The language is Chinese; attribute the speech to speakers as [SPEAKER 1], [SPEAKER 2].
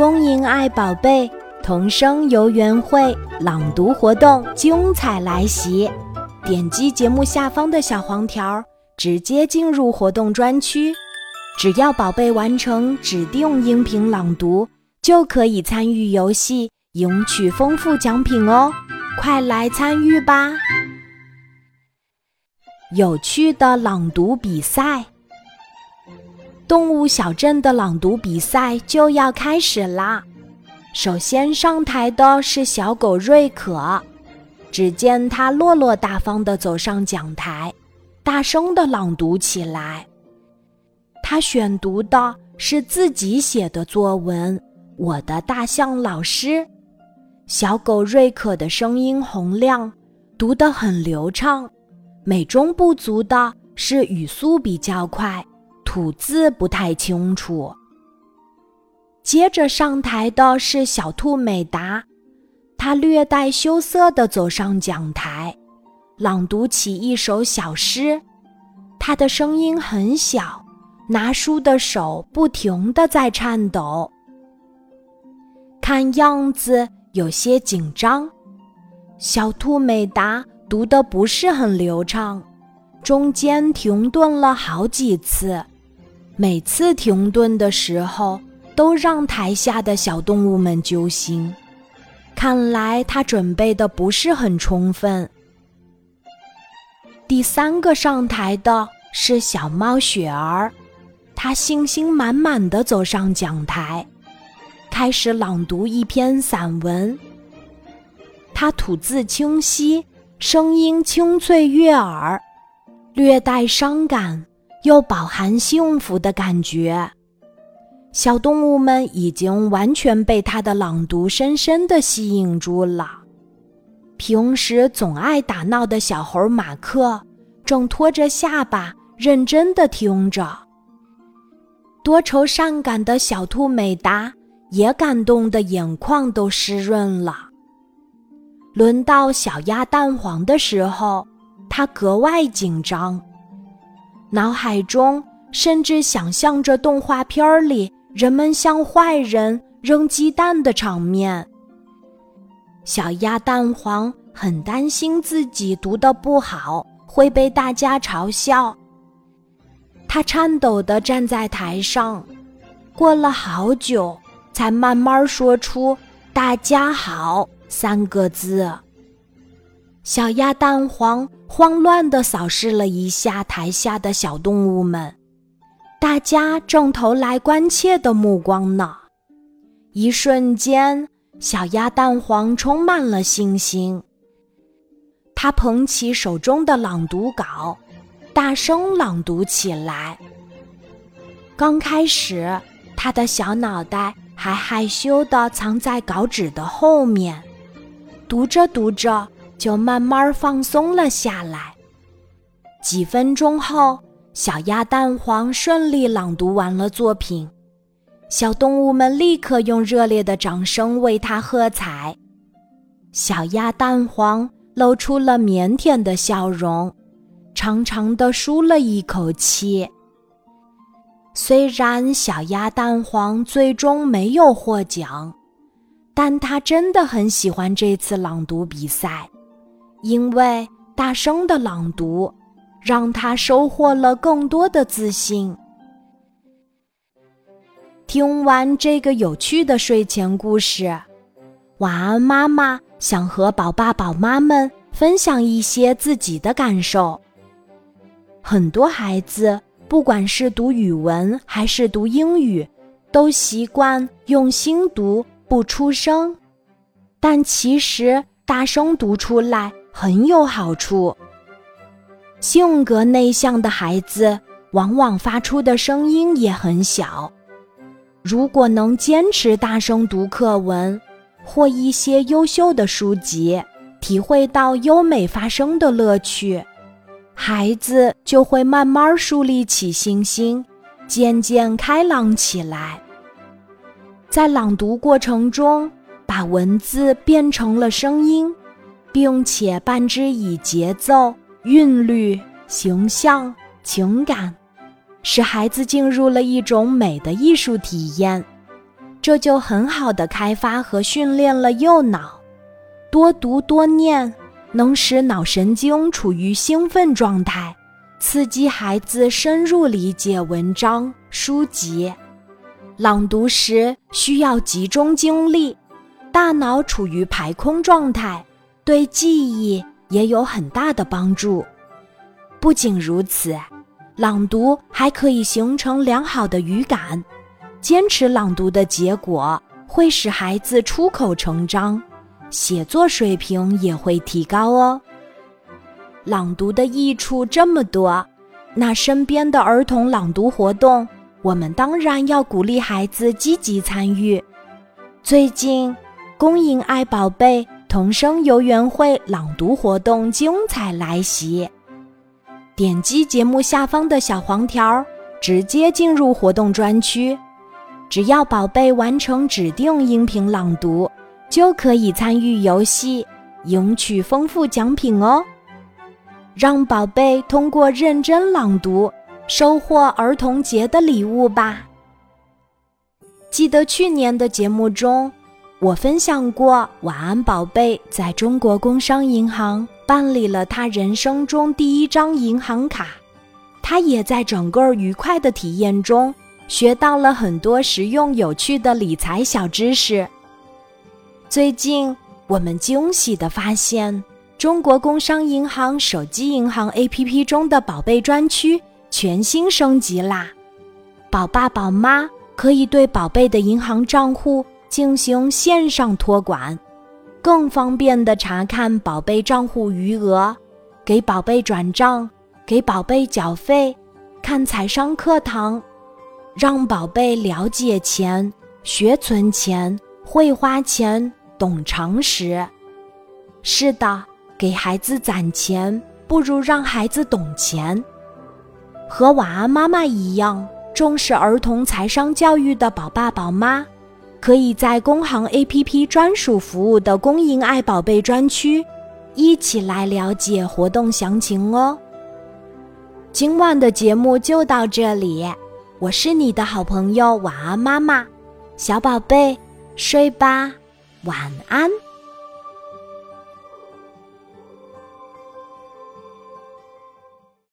[SPEAKER 1] 恭迎爱宝贝童声游园会朗读活动精彩来袭！点击节目下方的小黄条，直接进入活动专区。只要宝贝完成指定音频朗读，就可以参与游戏，赢取丰富奖品哦！快来参与吧！有趣的朗读比赛。动物小镇的朗读比赛就要开始啦！首先上台的是小狗瑞可，只见它落落大方地走上讲台，大声地朗读起来。他选读的是自己写的作文《我的大象老师》。小狗瑞可的声音洪亮，读得很流畅，美中不足的是语速比较快。吐字不太清楚。接着上台的是小兔美达，他略带羞涩地走上讲台，朗读起一首小诗。他的声音很小，拿书的手不停地在颤抖，看样子有些紧张。小兔美达读得不是很流畅，中间停顿了好几次。每次停顿的时候，都让台下的小动物们揪心。看来他准备的不是很充分。第三个上台的是小猫雪儿，他信心满满的走上讲台，开始朗读一篇散文。他吐字清晰，声音清脆悦耳，略带伤感。又饱含幸福的感觉，小动物们已经完全被他的朗读深深的吸引住了。平时总爱打闹的小猴马克正托着下巴认真的听着。多愁善感的小兔美达也感动的眼眶都湿润了。轮到小鸭蛋黄的时候，它格外紧张。脑海中甚至想象着动画片里人们向坏人扔鸡蛋的场面。小鸭蛋黄很担心自己读得不好会被大家嘲笑，他颤抖地站在台上，过了好久才慢慢说出“大家好”三个字。小鸭蛋黄慌乱地扫视了一下台下的小动物们，大家正投来关切的目光呢。一瞬间，小鸭蛋黄充满了信心。他捧起手中的朗读稿，大声朗读起来。刚开始，他的小脑袋还害羞地藏在稿纸的后面，读着读着。就慢慢放松了下来。几分钟后，小鸭蛋黄顺利朗读完了作品，小动物们立刻用热烈的掌声为他喝彩。小鸭蛋黄露出了腼腆的笑容，长长的舒了一口气。虽然小鸭蛋黄最终没有获奖，但他真的很喜欢这次朗读比赛。因为大声的朗读，让他收获了更多的自信。听完这个有趣的睡前故事，晚安妈妈想和宝爸宝妈们分享一些自己的感受。很多孩子，不管是读语文还是读英语，都习惯用心读，不出声，但其实大声读出来。很有好处。性格内向的孩子往往发出的声音也很小。如果能坚持大声读课文或一些优秀的书籍，体会到优美发声的乐趣，孩子就会慢慢树立起信心，渐渐开朗起来。在朗读过程中，把文字变成了声音。并且伴之以节奏、韵律、形象、情感，使孩子进入了一种美的艺术体验。这就很好的开发和训练了右脑。多读多念，能使脑神经处于兴奋状态，刺激孩子深入理解文章书籍。朗读时需要集中精力，大脑处于排空状态，对记忆也有很大的帮助。不仅如此，朗读还可以形成良好的语感。坚持朗读的结果会使孩子出口成章，写作水平也会提高哦。朗读的益处这么多，那身边的儿童朗读活动，我们当然要鼓励孩子积极参与。最近，公营爱宝贝童声游园会朗读活动精彩来袭。点击节目下方的小黄条，直接进入活动专区。只要宝贝完成指定音频朗读，就可以参与游戏，赢取丰富奖品哦。让宝贝通过认真朗读，收获儿童节的礼物吧。记得去年的节目中，我分享过晚安宝贝在中国工商银行。办理了他人生中第一张银行卡，他也在整个愉快的体验中学到了很多实用有趣的理财小知识。最近，我们惊喜地发现，中国工商银行手机银行 APP 中的宝贝专区全新升级啦！宝爸宝妈可以对宝贝的银行账户进行线上托管。更方便的查看宝贝账户余额，给宝贝转账，给宝贝缴费，看财商课堂，让宝贝了解钱、学存钱、会花钱、懂常识。是的，给孩子攒钱不如让孩子懂钱。和晚安妈妈一样重视儿童财商教育的宝爸宝妈。可以在工行 APP 专属服务的工银爱宝贝专区，一起来了解活动详情哦。今晚的节目就到这里，我是你的好朋友晚安妈妈，小宝贝睡吧，晚安。